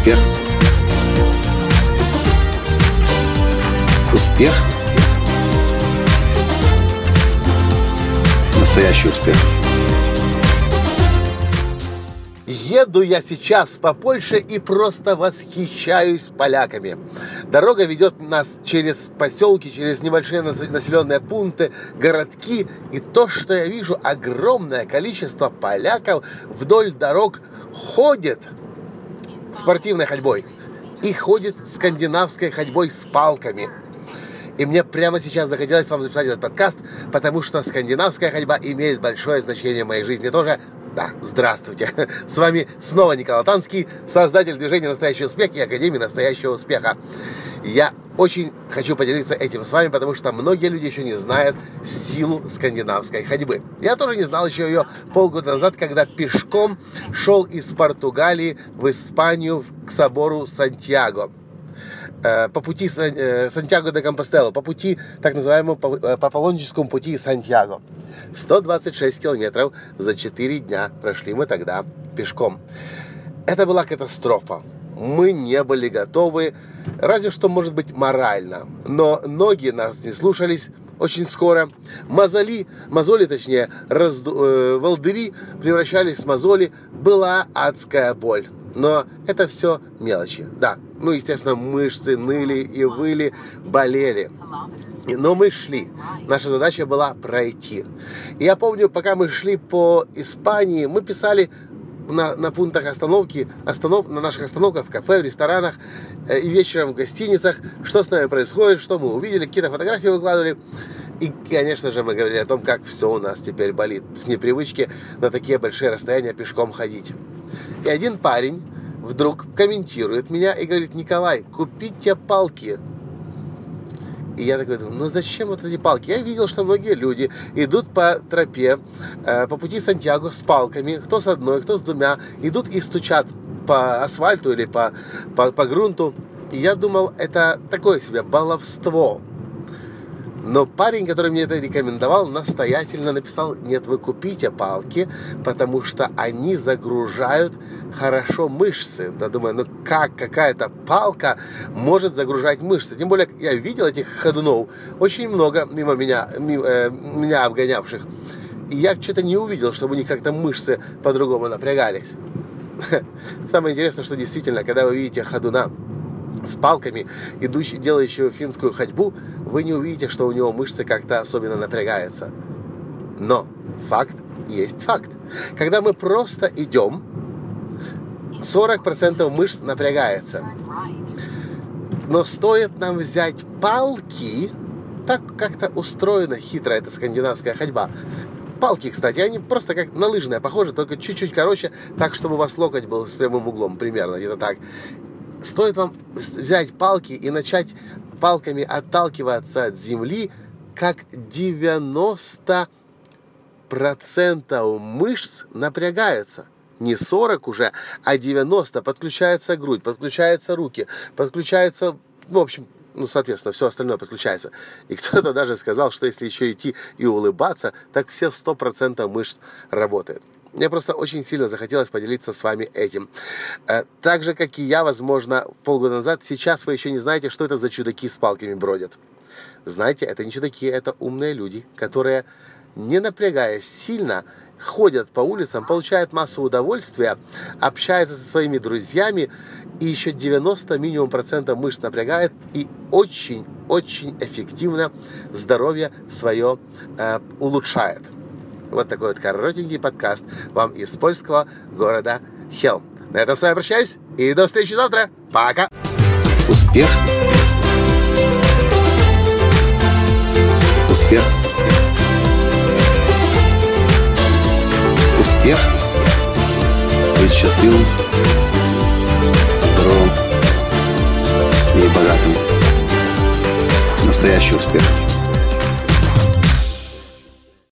Успех. Успех. Настоящий успех. Еду я сейчас по Польше и просто восхищаюсь поляками. Дорога ведет нас через поселки, через небольшие населенные пункты, городки. И то, что я вижу, огромное количество поляков вдоль дорог ходит спортивной ходьбой и ходит скандинавской ходьбой с палками. И мне прямо сейчас захотелось вам записать этот подкаст, потому что скандинавская ходьба имеет большое значение в моей жизни тоже. Да, здравствуйте. С вами снова Николай Танский, создатель движения «Настоящий успех» и Академии «Настоящего успеха». Я очень хочу поделиться этим с вами, потому что многие люди еще не знают силу скандинавской ходьбы. Я тоже не знал еще ее полгода назад, когда пешком шел из Португалии в Испанию к собору Сантьяго э, по пути э, Сантьяго де Компостелло, по пути, так называемому, по папалоническому пути Сантьяго. 126 километров за 4 дня прошли мы тогда пешком. Это была катастрофа. Мы не были готовы, разве что, может быть, морально. Но ноги нас не слушались, очень скоро. Мозоли, мозоли, точнее, разду, э, волдыри превращались в мозоли. Была адская боль. Но это все мелочи. Да, ну, естественно, мышцы ныли и выли, болели. Но мы шли. Наша задача была пройти. Я помню, пока мы шли по Испании, мы писали на, на пунктах остановки, останов, на наших остановках, в кафе, в ресторанах э, и вечером в гостиницах, что с нами происходит, что мы увидели, какие-то фотографии выкладывали. И, конечно же, мы говорили о том, как все у нас теперь болит. С непривычки на такие большие расстояния пешком ходить. И один парень вдруг комментирует меня и говорит, Николай, купите палки. И я такой думаю, ну зачем вот эти палки? Я видел, что многие люди идут по тропе, э, по пути Сантьяго с палками, кто с одной, кто с двумя, идут и стучат по асфальту или по, по, по грунту. И я думал, это такое себе баловство. Но парень, который мне это рекомендовал, настоятельно написал, нет, вы купите палки, потому что они загружают хорошо мышцы. Я думаю, ну как какая-то палка может загружать мышцы? Тем более, я видел этих ходунов очень много мимо меня, мимо, э, меня обгонявших. И я что-то не увидел, чтобы у них как-то мышцы по-другому напрягались. Самое интересное, что действительно, когда вы видите ходуна, с палками, идущий, делающего финскую ходьбу, вы не увидите, что у него мышцы как-то особенно напрягаются. Но факт есть факт. Когда мы просто идем, 40% мышц напрягается. Но стоит нам взять палки, так как-то устроена хитро эта скандинавская ходьба. Палки, кстати, они просто как на лыжные похожи, только чуть-чуть короче, так, чтобы у вас локоть был с прямым углом, примерно, где-то так стоит вам взять палки и начать палками отталкиваться от земли, как 90% мышц напрягаются. Не 40 уже, а 90. Подключается грудь, подключаются руки, подключается, в общем, ну, соответственно, все остальное подключается. И кто-то даже сказал, что если еще идти и улыбаться, так все 100% мышц работают. Мне просто очень сильно захотелось поделиться с вами этим. Э, так же, как и я, возможно, полгода назад, сейчас вы еще не знаете, что это за чудаки с палками бродят. Знаете, это не чудаки, это умные люди, которые, не напрягаясь сильно, ходят по улицам, получают массу удовольствия, общаются со своими друзьями, и еще 90 минимум процентов мышц напрягает, и очень-очень эффективно здоровье свое э, улучшает. Вот такой вот коротенький подкаст вам из польского города Хелм. На этом с вами прощаюсь и до встречи завтра. Пока! Успех! Успех! Успех! Быть счастливым, здоровым и богатым. Настоящий успех!